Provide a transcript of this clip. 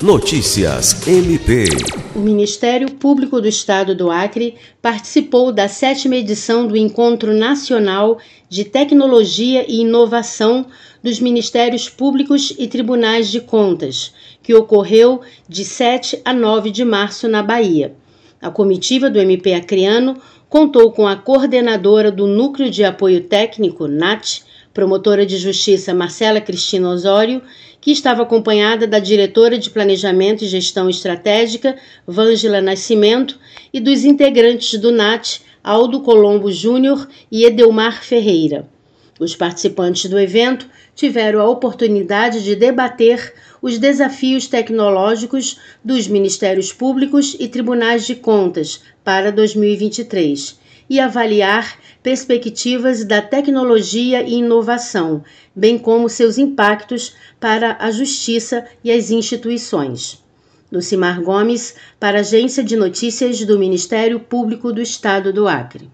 Notícias MP. O Ministério Público do Estado do Acre participou da sétima edição do Encontro Nacional de Tecnologia e Inovação dos Ministérios Públicos e Tribunais de Contas, que ocorreu de 7 a 9 de março na Bahia. A comitiva do MP Acreano contou com a coordenadora do Núcleo de Apoio Técnico, NAT, promotora de justiça Marcela Cristina Osório, que estava acompanhada da diretora de Planejamento e Gestão Estratégica, Vângela Nascimento, e dos integrantes do NAT, Aldo Colombo Júnior e Edelmar Ferreira. Os participantes do evento tiveram a oportunidade de debater os desafios tecnológicos dos Ministérios Públicos e Tribunais de Contas para 2023 e avaliar perspectivas da tecnologia e inovação, bem como seus impactos para a justiça e as instituições. Lucimar Gomes, para a Agência de Notícias do Ministério Público do Estado do Acre.